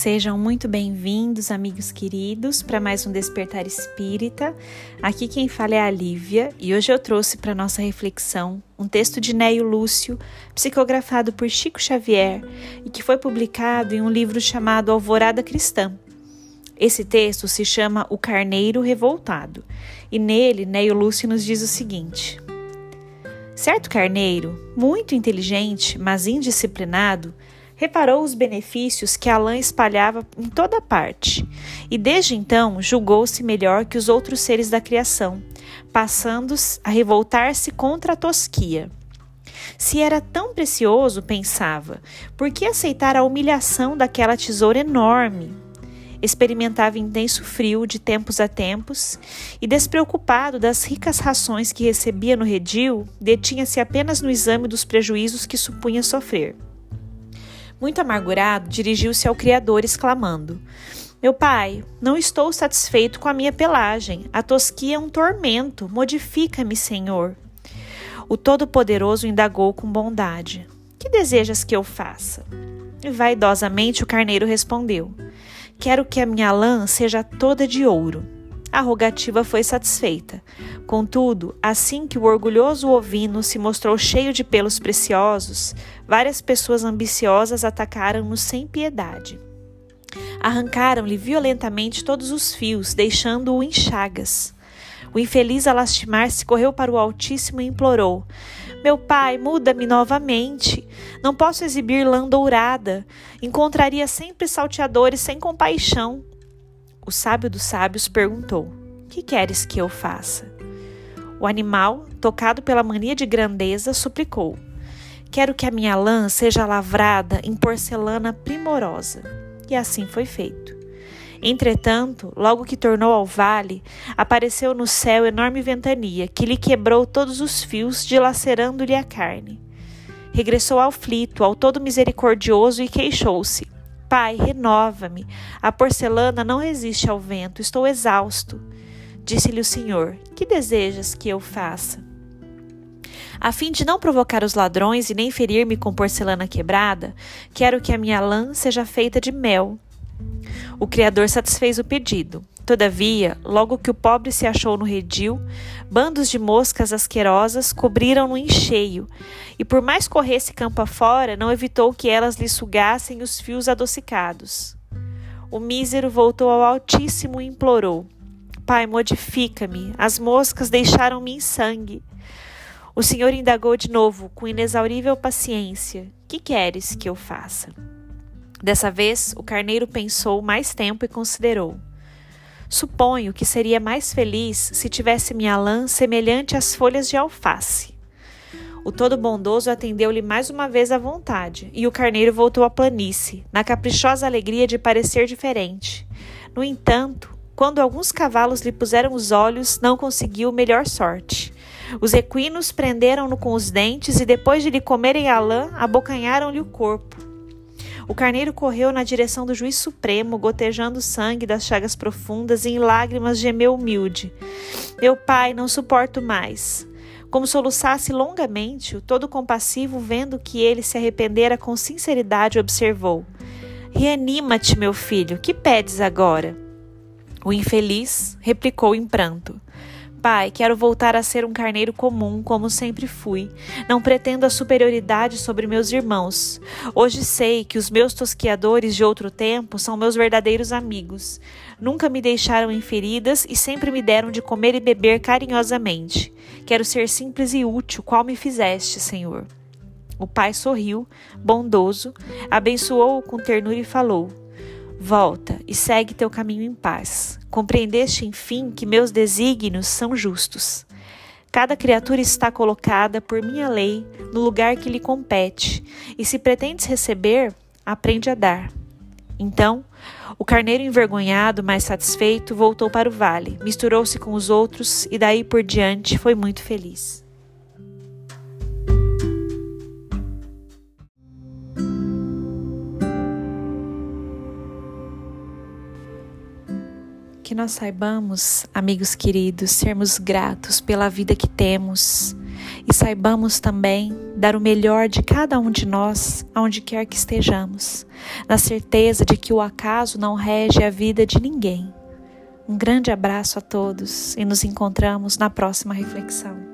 Sejam muito bem-vindos, amigos queridos, para mais um Despertar Espírita. Aqui quem fala é a Lívia e hoje eu trouxe para nossa reflexão um texto de Neio Lúcio, psicografado por Chico Xavier e que foi publicado em um livro chamado Alvorada Cristã. Esse texto se chama O Carneiro Revoltado e nele Neio Lúcio nos diz o seguinte: Certo carneiro, muito inteligente, mas indisciplinado, reparou os benefícios que a lã espalhava em toda parte e desde então julgou-se melhor que os outros seres da criação passando a revoltar-se contra a tosquia. Se era tão precioso, pensava, por que aceitar a humilhação daquela tesoura enorme? Experimentava intenso frio de tempos a tempos e, despreocupado das ricas rações que recebia no redil, detinha-se apenas no exame dos prejuízos que supunha sofrer. Muito amargurado, dirigiu-se ao Criador, exclamando: meu pai, não estou satisfeito com a minha pelagem. A tosquia é um tormento. Modifica-me, Senhor. O Todo-Poderoso indagou com bondade: Que desejas que eu faça? E vaidosamente o carneiro respondeu: Quero que a minha lã seja toda de ouro. A rogativa foi satisfeita. Contudo, assim que o orgulhoso ovino se mostrou cheio de pelos preciosos, várias pessoas ambiciosas atacaram-no sem piedade. Arrancaram-lhe violentamente todos os fios, deixando-o em chagas. O infeliz, a lastimar-se, correu para o Altíssimo e implorou: Meu pai, muda-me novamente. Não posso exibir lã dourada. Encontraria sempre salteadores sem compaixão. O sábio dos sábios perguntou: Que queres que eu faça? O animal, tocado pela mania de grandeza, suplicou: Quero que a minha lã seja lavrada em porcelana primorosa e assim foi feito. Entretanto, logo que tornou ao vale, apareceu no céu enorme ventania, que lhe quebrou todos os fios, dilacerando-lhe a carne. Regressou aflito ao todo misericordioso e queixou-se: Pai, renova-me. A porcelana não resiste ao vento, estou exausto. Disse-lhe o Senhor: Que desejas que eu faça? A fim de não provocar os ladrões e nem ferir-me com porcelana quebrada, quero que a minha lã seja feita de mel. O Criador satisfez o pedido. Todavia, logo que o pobre se achou no redil, bandos de moscas asquerosas cobriram-no em cheio, e por mais corresse campo afora, não evitou que elas lhe sugassem os fios adocicados. O mísero voltou ao Altíssimo e implorou: Pai, modifica-me, as moscas deixaram-me em sangue. O Senhor indagou de novo, com inexaurível paciência: Que queres que eu faça? Dessa vez, o carneiro pensou mais tempo e considerou: Suponho que seria mais feliz se tivesse minha lã semelhante às folhas de alface. O todo bondoso atendeu-lhe mais uma vez à vontade, e o carneiro voltou à planície, na caprichosa alegria de parecer diferente. No entanto, quando alguns cavalos lhe puseram os olhos, não conseguiu melhor sorte. Os equinos prenderam-no com os dentes e, depois de lhe comerem a lã, abocanharam-lhe o corpo. O carneiro correu na direção do juiz supremo, gotejando sangue das chagas profundas e em lágrimas gemeu humilde. Meu pai, não suporto mais. Como soluçasse longamente, o todo compassivo, vendo que ele se arrependera com sinceridade, observou: Reanima-te, meu filho, que pedes agora? O infeliz replicou em pranto: Pai, quero voltar a ser um carneiro comum, como sempre fui. Não pretendo a superioridade sobre meus irmãos. Hoje sei que os meus tosquiadores de outro tempo são meus verdadeiros amigos. Nunca me deixaram em feridas e sempre me deram de comer e beber carinhosamente. Quero ser simples e útil, qual me fizeste, Senhor. O pai sorriu, bondoso, abençoou-o com ternura e falou: Volta e segue teu caminho em paz. Compreendeste, enfim, que meus desígnios são justos. Cada criatura está colocada por minha lei no lugar que lhe compete, e se pretendes receber, aprende a dar. Então, o carneiro envergonhado, mais satisfeito, voltou para o vale, misturou-se com os outros e daí por diante foi muito feliz. Que nós saibamos, amigos queridos, sermos gratos pela vida que temos e saibamos também dar o melhor de cada um de nós, aonde quer que estejamos, na certeza de que o acaso não rege a vida de ninguém. Um grande abraço a todos e nos encontramos na próxima reflexão.